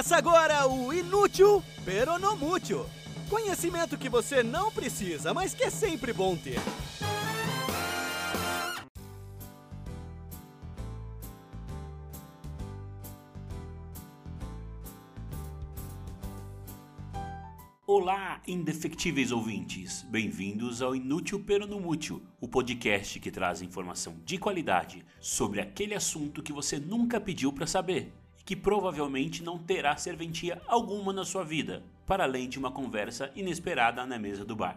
Começa agora o Inútil Peronomútil. Conhecimento que você não precisa, mas que é sempre bom ter. Olá, indefectíveis ouvintes! Bem-vindos ao Inútil Peronomútil, o podcast que traz informação de qualidade sobre aquele assunto que você nunca pediu para saber que provavelmente não terá serventia alguma na sua vida, para além de uma conversa inesperada na mesa do bar.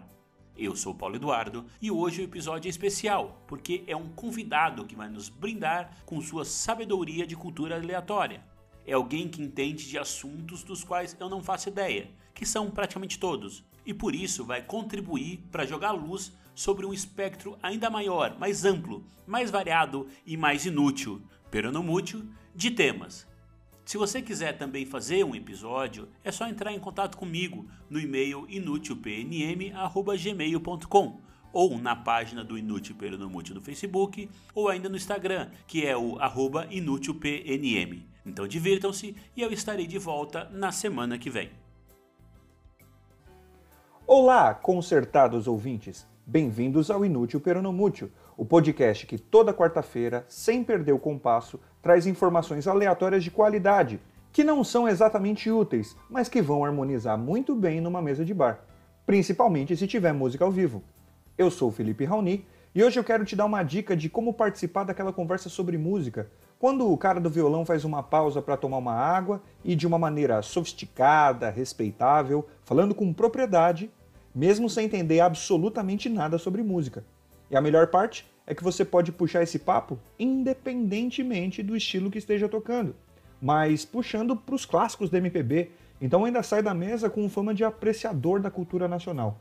Eu sou Paulo Eduardo e hoje o episódio é especial, porque é um convidado que vai nos brindar com sua sabedoria de cultura aleatória. É alguém que entende de assuntos dos quais eu não faço ideia, que são praticamente todos, e por isso vai contribuir para jogar luz sobre um espectro ainda maior, mais amplo, mais variado e mais inútil, pero de temas. Se você quiser também fazer um episódio, é só entrar em contato comigo no e-mail inutilpnm@gmail.com ou na página do Inútil Peronomútil no Facebook ou ainda no Instagram, que é o inútilpnm. Então divirtam-se e eu estarei de volta na semana que vem. Olá, consertados ouvintes! Bem-vindos ao Inútil Peronomútil, o podcast que toda quarta-feira, sem perder o compasso, traz informações aleatórias de qualidade, que não são exatamente úteis, mas que vão harmonizar muito bem numa mesa de bar, principalmente se tiver música ao vivo. Eu sou o Felipe Raoni e hoje eu quero te dar uma dica de como participar daquela conversa sobre música, quando o cara do violão faz uma pausa para tomar uma água e de uma maneira sofisticada, respeitável, falando com propriedade, mesmo sem entender absolutamente nada sobre música. E a melhor parte é que você pode puxar esse papo independentemente do estilo que esteja tocando, mas puxando para os clássicos da MPB, então ainda sai da mesa com fama de apreciador da cultura nacional.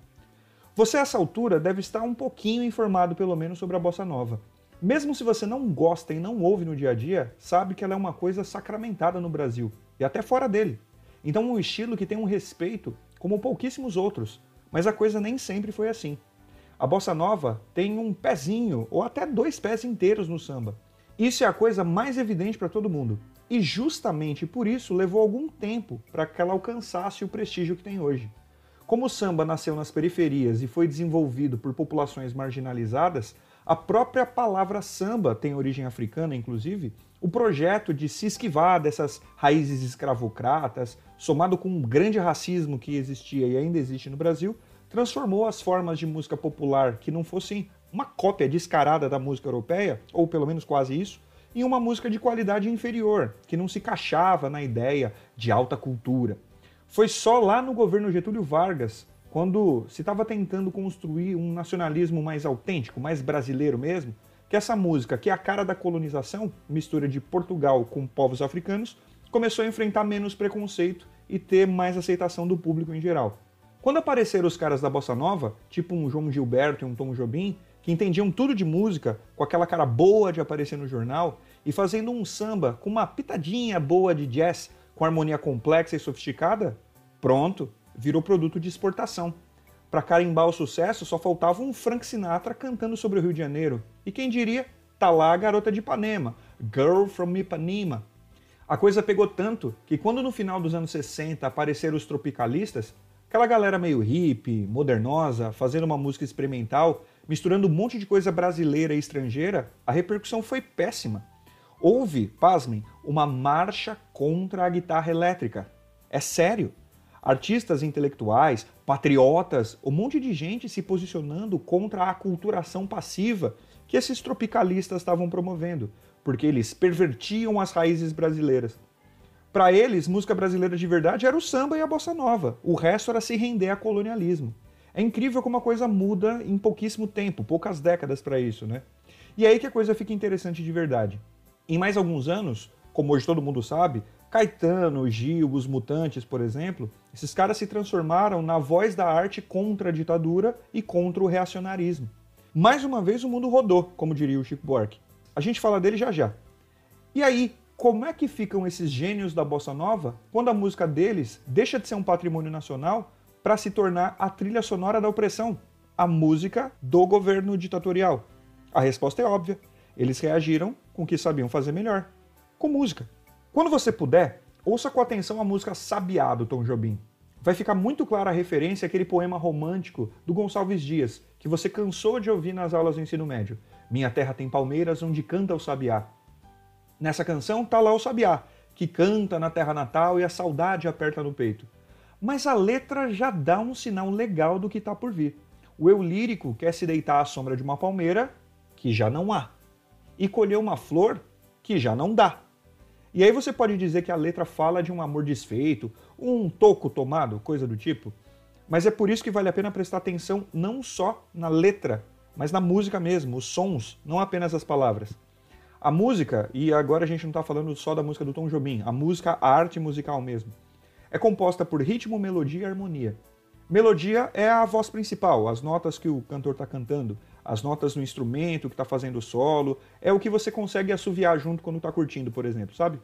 Você, a essa altura, deve estar um pouquinho informado, pelo menos, sobre a bossa nova. Mesmo se você não gosta e não ouve no dia a dia, sabe que ela é uma coisa sacramentada no Brasil e até fora dele. Então, um estilo que tem um respeito como pouquíssimos outros, mas a coisa nem sempre foi assim. A bossa nova tem um pezinho ou até dois pés inteiros no samba. Isso é a coisa mais evidente para todo mundo. E justamente por isso levou algum tempo para que ela alcançasse o prestígio que tem hoje. Como o samba nasceu nas periferias e foi desenvolvido por populações marginalizadas, a própria palavra samba tem origem africana, inclusive. O projeto de se esquivar dessas raízes escravocratas, somado com um grande racismo que existia e ainda existe no Brasil, transformou as formas de música popular que não fossem uma cópia descarada da música europeia, ou pelo menos quase isso, em uma música de qualidade inferior, que não se encaixava na ideia de alta cultura. Foi só lá no governo Getúlio Vargas, quando se estava tentando construir um nacionalismo mais autêntico, mais brasileiro mesmo, que essa música, que é a cara da colonização, mistura de Portugal com povos africanos, começou a enfrentar menos preconceito e ter mais aceitação do público em geral. Quando apareceram os caras da bossa nova, tipo um João Gilberto e um Tom Jobim, que entendiam tudo de música, com aquela cara boa de aparecer no jornal, e fazendo um samba com uma pitadinha boa de jazz, com harmonia complexa e sofisticada, pronto, virou produto de exportação. Para carimbar o sucesso, só faltava um Frank Sinatra cantando sobre o Rio de Janeiro. E quem diria, tá lá a garota de Ipanema, Girl from Ipanema. A coisa pegou tanto que quando no final dos anos 60 apareceram os tropicalistas, Aquela galera meio hippie, modernosa, fazendo uma música experimental, misturando um monte de coisa brasileira e estrangeira, a repercussão foi péssima. Houve, pasmem, uma marcha contra a guitarra elétrica. É sério. Artistas intelectuais, patriotas, um monte de gente se posicionando contra a aculturação passiva que esses tropicalistas estavam promovendo, porque eles pervertiam as raízes brasileiras. Para eles, música brasileira de verdade era o samba e a bossa nova. O resto era se render a colonialismo. É incrível como a coisa muda em pouquíssimo tempo, poucas décadas para isso, né? E aí que a coisa fica interessante de verdade. Em mais alguns anos, como hoje todo mundo sabe, Caetano, Gil, os Mutantes, por exemplo, esses caras se transformaram na voz da arte contra a ditadura e contra o reacionarismo. Mais uma vez o mundo rodou, como diria o Chico Buarque. A gente fala dele já já. E aí, como é que ficam esses gênios da bossa nova quando a música deles deixa de ser um patrimônio nacional para se tornar a trilha sonora da opressão, a música do governo ditatorial? A resposta é óbvia. Eles reagiram com o que sabiam fazer melhor, com música. Quando você puder, Ouça com atenção a música Sabiá do Tom Jobim. Vai ficar muito clara a referência àquele poema romântico do Gonçalves Dias, que você cansou de ouvir nas aulas do ensino médio. Minha terra tem palmeiras onde canta o sabiá. Nessa canção tá lá o sabiá, que canta na terra natal e a saudade aperta no peito. Mas a letra já dá um sinal legal do que está por vir. O eu lírico quer se deitar à sombra de uma palmeira, que já não há, e colher uma flor, que já não dá. E aí você pode dizer que a letra fala de um amor desfeito, um toco tomado, coisa do tipo. Mas é por isso que vale a pena prestar atenção não só na letra, mas na música mesmo, os sons, não apenas as palavras. A música, e agora a gente não está falando só da música do Tom Jobim, a música, a arte musical mesmo, é composta por ritmo, melodia e harmonia. Melodia é a voz principal, as notas que o cantor está cantando, as notas no instrumento que está fazendo o solo, é o que você consegue assoviar junto quando está curtindo, por exemplo, sabe?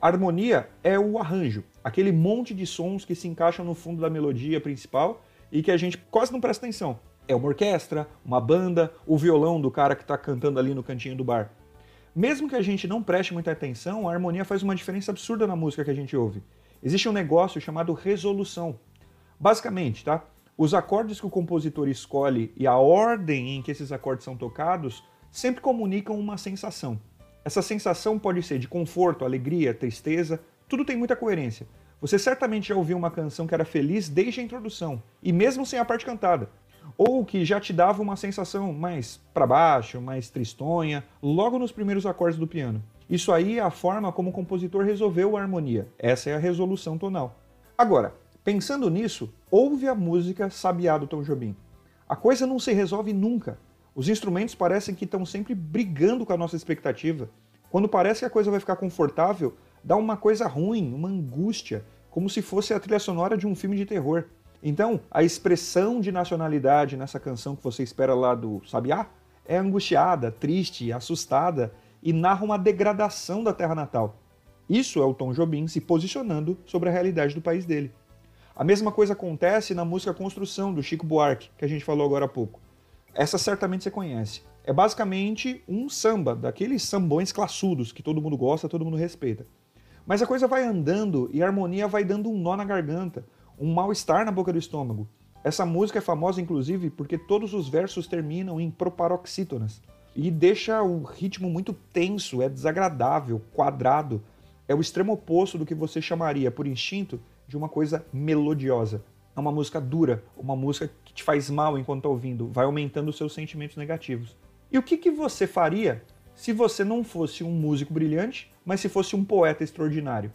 Harmonia é o arranjo, aquele monte de sons que se encaixam no fundo da melodia principal e que a gente quase não presta atenção. É uma orquestra, uma banda, o violão do cara que está cantando ali no cantinho do bar. Mesmo que a gente não preste muita atenção, a harmonia faz uma diferença absurda na música que a gente ouve. Existe um negócio chamado resolução. Basicamente, tá? Os acordes que o compositor escolhe e a ordem em que esses acordes são tocados sempre comunicam uma sensação. Essa sensação pode ser de conforto, alegria, tristeza, tudo tem muita coerência. Você certamente já ouviu uma canção que era feliz desde a introdução, e mesmo sem a parte cantada ou que já te dava uma sensação mais para baixo, mais tristonha, logo nos primeiros acordes do piano. Isso aí é a forma como o compositor resolveu a harmonia. Essa é a resolução tonal. Agora, pensando nisso, ouve a música Sabiá do Tom Jobim. A coisa não se resolve nunca. Os instrumentos parecem que estão sempre brigando com a nossa expectativa. Quando parece que a coisa vai ficar confortável, dá uma coisa ruim, uma angústia, como se fosse a trilha sonora de um filme de terror. Então, a expressão de nacionalidade nessa canção que você espera lá do Sabiá é angustiada, triste, assustada e narra uma degradação da terra natal. Isso é o Tom Jobim se posicionando sobre a realidade do país dele. A mesma coisa acontece na música Construção, do Chico Buarque, que a gente falou agora há pouco. Essa certamente você conhece. É basicamente um samba, daqueles sambões classudos que todo mundo gosta, todo mundo respeita. Mas a coisa vai andando e a harmonia vai dando um nó na garganta, um mal-estar na boca do estômago. Essa música é famosa, inclusive, porque todos os versos terminam em proparoxítonas e deixa o ritmo muito tenso, é desagradável, quadrado. É o extremo oposto do que você chamaria, por instinto, de uma coisa melodiosa. É uma música dura, uma música que te faz mal enquanto está ouvindo, vai aumentando os seus sentimentos negativos. E o que, que você faria se você não fosse um músico brilhante, mas se fosse um poeta extraordinário?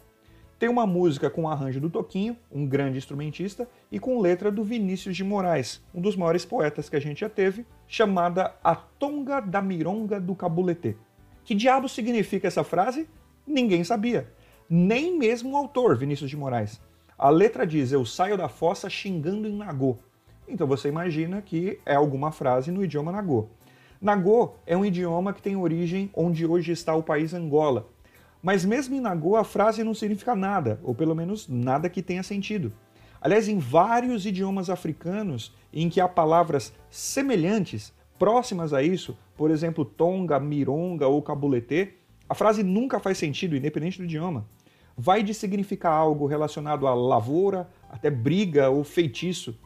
Tem uma música com arranjo do Toquinho, um grande instrumentista, e com letra do Vinícius de Moraes, um dos maiores poetas que a gente já teve, chamada A Tonga da Mironga do Cabulete. Que diabo significa essa frase? Ninguém sabia. Nem mesmo o autor, Vinícius de Moraes. A letra diz: Eu saio da fossa xingando em Nagô. Então você imagina que é alguma frase no idioma Nagô. Nagô é um idioma que tem origem onde hoje está o país Angola, mas mesmo em Nagô a frase não significa nada, ou pelo menos nada que tenha sentido. Aliás, em vários idiomas africanos em que há palavras semelhantes, próximas a isso, por exemplo, tonga, mironga ou cabulete, a frase nunca faz sentido, independente do idioma. Vai de significar algo relacionado a lavoura, até briga ou feitiço.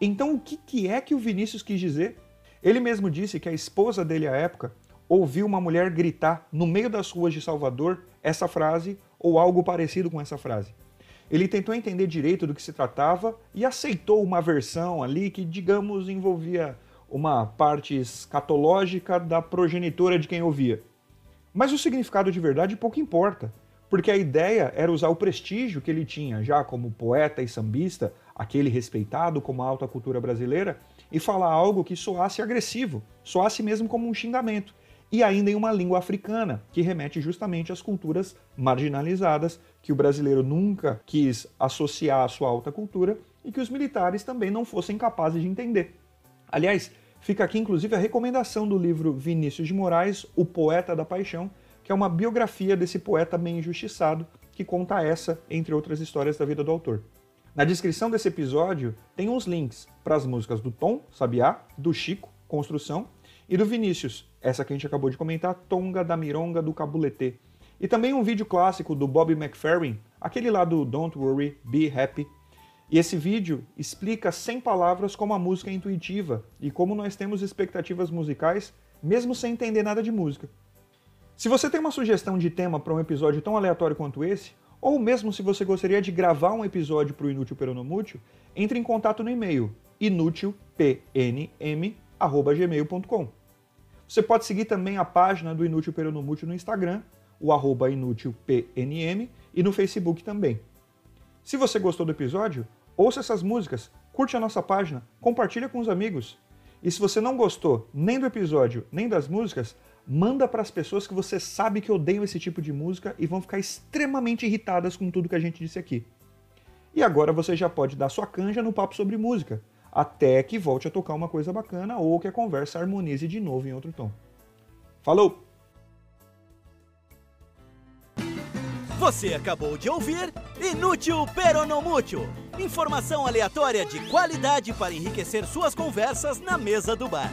Então, o que é que o Vinícius quis dizer? Ele mesmo disse que a esposa dele à época ouviu uma mulher gritar no meio das ruas de Salvador essa frase ou algo parecido com essa frase. Ele tentou entender direito do que se tratava e aceitou uma versão ali que, digamos, envolvia uma parte escatológica da progenitora de quem ouvia. Mas o significado de verdade pouco importa, porque a ideia era usar o prestígio que ele tinha já como poeta e sambista, aquele respeitado como a alta cultura brasileira, e falar algo que soasse agressivo, soasse mesmo como um xingamento, e ainda em uma língua africana, que remete justamente às culturas marginalizadas que o brasileiro nunca quis associar à sua alta cultura e que os militares também não fossem capazes de entender. Aliás, fica aqui inclusive a recomendação do livro Vinícius de Moraes, O Poeta da Paixão, que é uma biografia desse poeta bem injustiçado que conta essa, entre outras histórias da vida do autor. Na descrição desse episódio tem uns links para as músicas do Tom, Sabiá, do Chico, Construção, e do Vinícius, essa que a gente acabou de comentar, Tonga da Mironga do Cabulete. E também um vídeo clássico do Bob McFerrin, aquele lá do Don't Worry, Be Happy. E esse vídeo explica sem palavras como a música é intuitiva e como nós temos expectativas musicais mesmo sem entender nada de música. Se você tem uma sugestão de tema para um episódio tão aleatório quanto esse, ou mesmo se você gostaria de gravar um episódio para o Inútil Peronomútil, entre em contato no e-mail inutilpnm.gmail.com. Você pode seguir também a página do Inútil Peronomútil no Instagram, o arroba inútilpnm, e no Facebook também. Se você gostou do episódio, ouça essas músicas, curte a nossa página, compartilha com os amigos. E se você não gostou nem do episódio, nem das músicas, manda para as pessoas que você sabe que odeiam esse tipo de música e vão ficar extremamente irritadas com tudo que a gente disse aqui. E agora você já pode dar sua canja no papo sobre música, até que volte a tocar uma coisa bacana ou que a conversa harmonize de novo em outro tom. Falou! Você acabou de ouvir Inútil Peronomútil. Informação aleatória de qualidade para enriquecer suas conversas na mesa do bar.